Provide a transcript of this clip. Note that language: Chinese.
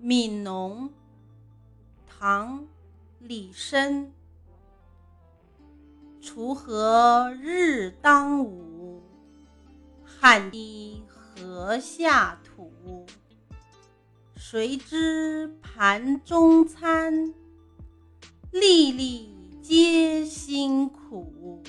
悯农唐李绅锄禾日当午汗滴禾下土谁知盘中餐粒粒皆辛苦。